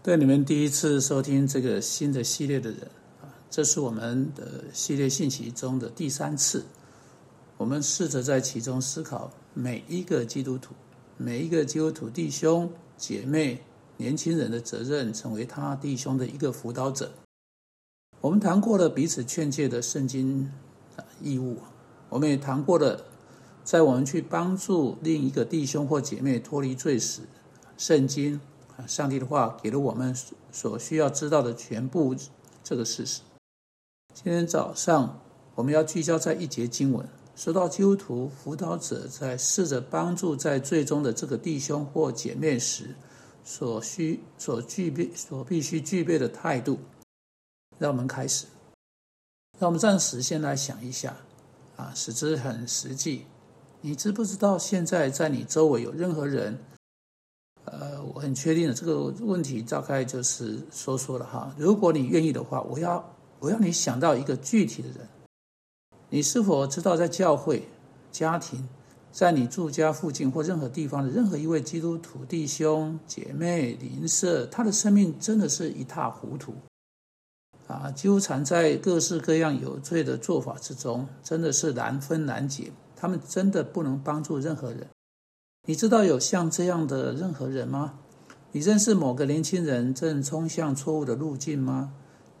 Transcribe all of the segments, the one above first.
对你们第一次收听这个新的系列的人啊，这是我们的系列信息中的第三次。我们试着在其中思考每一个基督徒、每一个基督徒弟兄姐妹、年轻人的责任，成为他弟兄的一个辅导者。我们谈过了彼此劝诫的圣经啊义务，我们也谈过了在我们去帮助另一个弟兄或姐妹脱离罪时，圣经。上帝的话给了我们所需要知道的全部这个事实。今天早上我们要聚焦在一节经文，说到基督徒辅导者在试着帮助在最终的这个弟兄或姐妹时，所需所具备所必须具备的态度。让我们开始，让我们暂时先来想一下，啊，使之很实际。你知不知道现在在你周围有任何人？我很确定的这个问题大概就是说说了哈。如果你愿意的话，我要我要你想到一个具体的人。你是否知道在教会、家庭，在你住家附近或任何地方的任何一位基督徒弟兄姐妹邻舍，他的生命真的是一塌糊涂啊，纠缠在各式各样有罪的做法之中，真的是难分难解。他们真的不能帮助任何人。你知道有像这样的任何人吗？你认识某个年轻人正冲向错误的路径吗？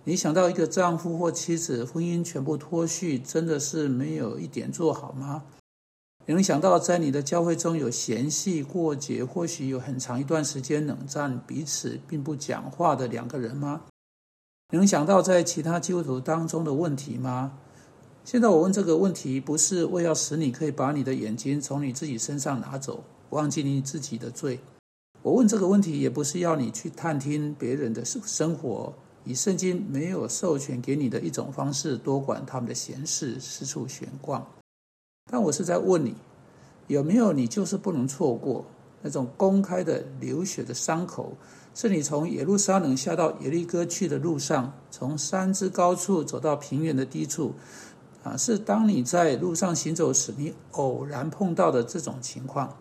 你想到一个丈夫或妻子婚姻全部脱序，真的是没有一点做好吗？你能想到在你的教会中有嫌隙过节，或许有很长一段时间冷战，彼此并不讲话的两个人吗？你能想到在其他基督徒当中的问题吗？现在我问这个问题，不是为要使你可以把你的眼睛从你自己身上拿走。忘记你自己的罪。我问这个问题，也不是要你去探听别人的生生活，以圣经没有授权给你的一种方式多管他们的闲事，四处闲逛。但我是在问你，有没有你就是不能错过那种公开的流血的伤口？是你从耶路撒冷下到耶利哥去的路上，从山之高处走到平原的低处，啊，是当你在路上行走时，你偶然碰到的这种情况。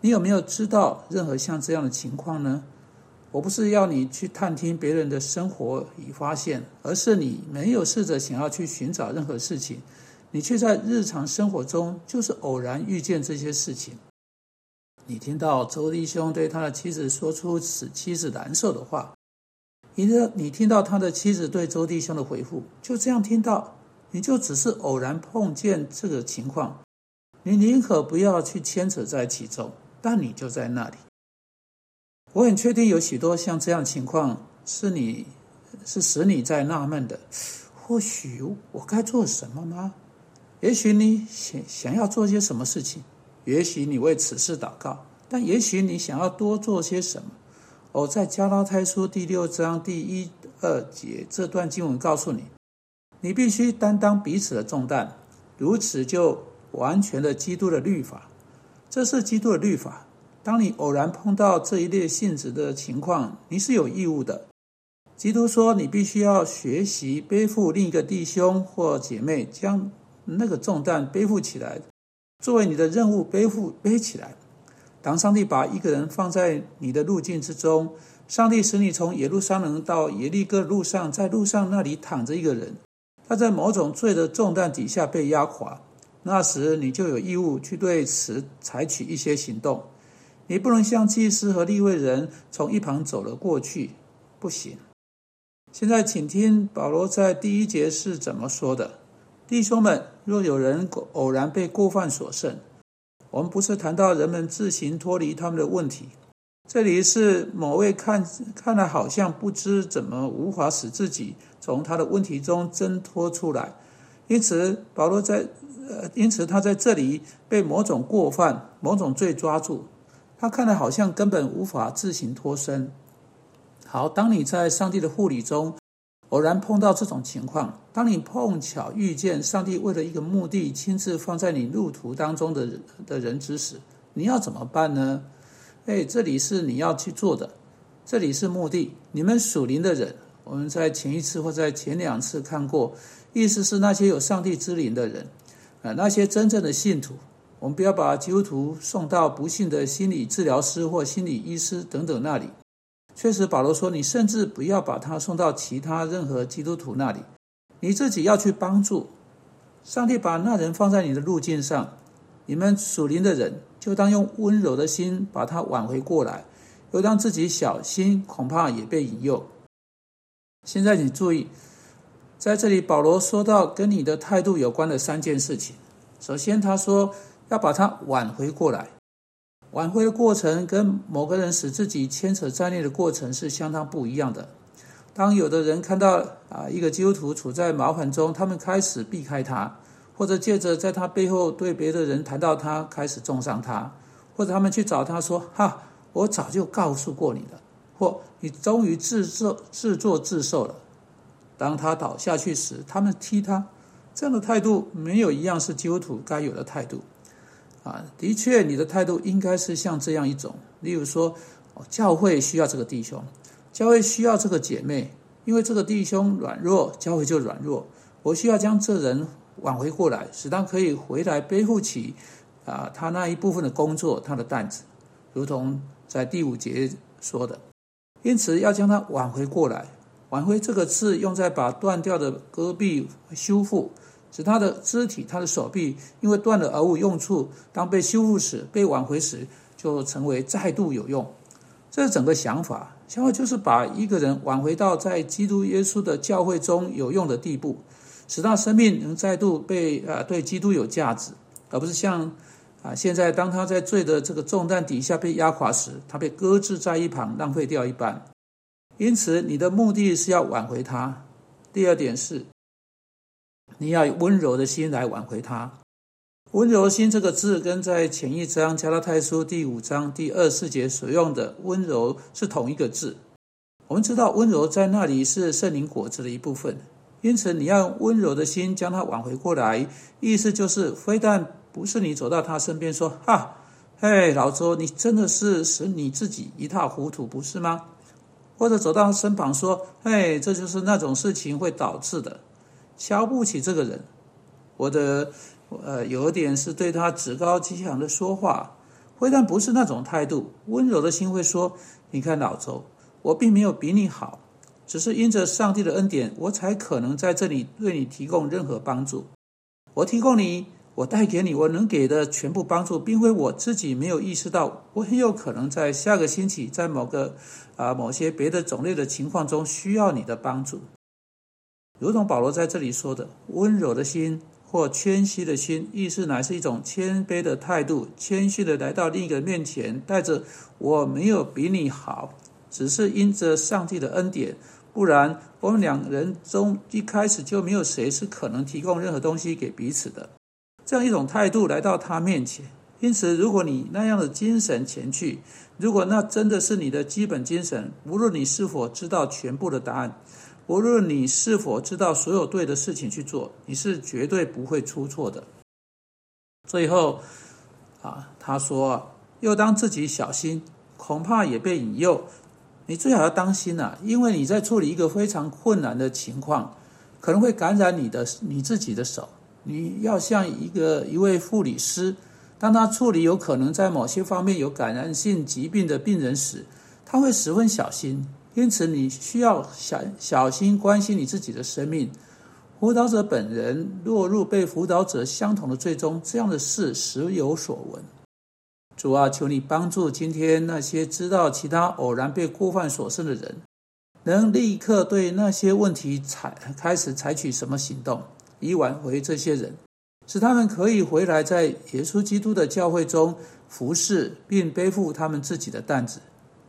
你有没有知道任何像这样的情况呢？我不是要你去探听别人的生活以发现，而是你没有试着想要去寻找任何事情，你却在日常生活中就是偶然遇见这些事情。你听到周弟兄对他的妻子说出使妻子难受的话，你的你听到他的妻子对周弟兄的回复，就这样听到，你就只是偶然碰见这个情况，你宁可不要去牵扯在其中。但你就在那里，我很确定有许多像这样情况是你是使你在纳闷的。或许我该做什么吗？也许你想想要做些什么事情，也许你为此事祷告，但也许你想要多做些什么。我在加拉太书第六章第一二节这段经文告诉你，你必须担当彼此的重担，如此就完全的基督的律法。这是基督的律法。当你偶然碰到这一类性质的情况，你是有义务的。基督说，你必须要学习背负另一个弟兄或姐妹将那个重担背负起来，作为你的任务背负背起来。当上帝把一个人放在你的路径之中，上帝使你从耶路撒冷到耶利哥路上，在路上那里躺着一个人，他在某种罪的重担底下被压垮。那时你就有义务去对此采取一些行动，你不能像祭司和立位人从一旁走了过去，不行。现在请听保罗在第一节是怎么说的：“弟兄们，若有人偶然被过犯所胜，我们不是谈到人们自行脱离他们的问题，这里是某位看看来好像不知怎么无法使自己从他的问题中挣脱出来，因此保罗在。”呃，因此他在这里被某种过犯、某种罪抓住，他看来好像根本无法自行脱身。好，当你在上帝的护理中偶然碰到这种情况，当你碰巧遇见上帝为了一个目的亲自放在你路途当中的的人之时，你要怎么办呢？哎，这里是你要去做的，这里是目的。你们属灵的人，我们在前一次或在前两次看过，意思是那些有上帝之灵的人。啊，那些真正的信徒，我们不要把基督徒送到不幸的心理治疗师或心理医师等等那里，确实，保罗说：“你甚至不要把他送到其他任何基督徒那里，你自己要去帮助。上帝把那人放在你的路径上，你们属灵的人就当用温柔的心把他挽回过来，又当自己小心，恐怕也被引诱。”现在你注意，在这里保罗说到跟你的态度有关的三件事情。首先，他说要把他挽回过来。挽回的过程跟某个人使自己牵扯在内的过程是相当不一样的。当有的人看到啊一个基督徒处在麻烦中，他们开始避开他，或者借着在他背后对别的人谈到他，开始重伤他，或者他们去找他说：“哈，我早就告诉过你了。”或你终于自作自作自受了。当他倒下去时，他们踢他，这样的态度没有一样是基督徒该有的态度。啊，的确，你的态度应该是像这样一种。例如说，教会需要这个弟兄，教会需要这个姐妹，因为这个弟兄软弱，教会就软弱。我需要将这人挽回过来，使他可以回来背负起啊他那一部分的工作，他的担子，如同在第五节说的。因此，要将他挽回过来。挽回这个字用在把断掉的戈壁修复。使他的肢体、他的手臂因为断了而无用处，当被修复时、被挽回时，就成为再度有用。这整个想法，想法就是把一个人挽回到在基督耶稣的教会中有用的地步，使他生命能再度被呃对基督有价值，而不是像啊现在当他在罪的这个重担底下被压垮时，他被搁置在一旁浪费掉一半。因此，你的目的是要挽回他。第二点是。你要以温柔的心来挽回他。温柔心这个字，跟在前一章加拉太书第五章第二四节所用的温柔是同一个字。我们知道温柔在那里是圣灵果子的一部分，因此你要用温柔的心将他挽回过来。意思就是，非但不是你走到他身边说：“哈，嘿，老周，你真的是使你自己一塌糊涂，不是吗？”或者走到他身旁说：“嘿，这就是那种事情会导致的。”瞧不起这个人，我的呃，有点是对他趾高气扬的说话，非但不是那种态度，温柔的心会说：“你看老周，我并没有比你好，只是因着上帝的恩典，我才可能在这里为你提供任何帮助。我提供你，我带给你，我能给的全部帮助，并非我自己没有意识到，我很有可能在下个星期，在某个啊某些别的种类的情况中需要你的帮助。”如同保罗在这里说的，温柔的心或谦虚的心，意思乃是一种谦卑的态度，谦虚的来到另一个面前，带着我没有比你好，只是因着上帝的恩典，不然我们两人中一开始就没有谁是可能提供任何东西给彼此的。这样一种态度来到他面前，因此，如果你那样的精神前去，如果那真的是你的基本精神，无论你是否知道全部的答案。无论你是否知道所有对的事情去做，你是绝对不会出错的。最后，啊，他说，又当自己小心，恐怕也被引诱。你最好要当心呐，因为你在处理一个非常困难的情况，可能会感染你的你自己的手。你要像一个一位护理师，当他处理有可能在某些方面有感染性疾病的病人时，他会十分小心。因此，你需要小小心关心你自己的生命。辅导者本人落入被辅导者相同的罪中，这样的事时有所闻。主啊，求你帮助今天那些知道其他偶然被过犯所胜的人，能立刻对那些问题采开始采取什么行动，以挽回这些人，使他们可以回来在耶稣基督的教会中服侍，并背负他们自己的担子。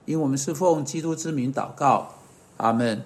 因为我们是奉基督之名祷告，阿门。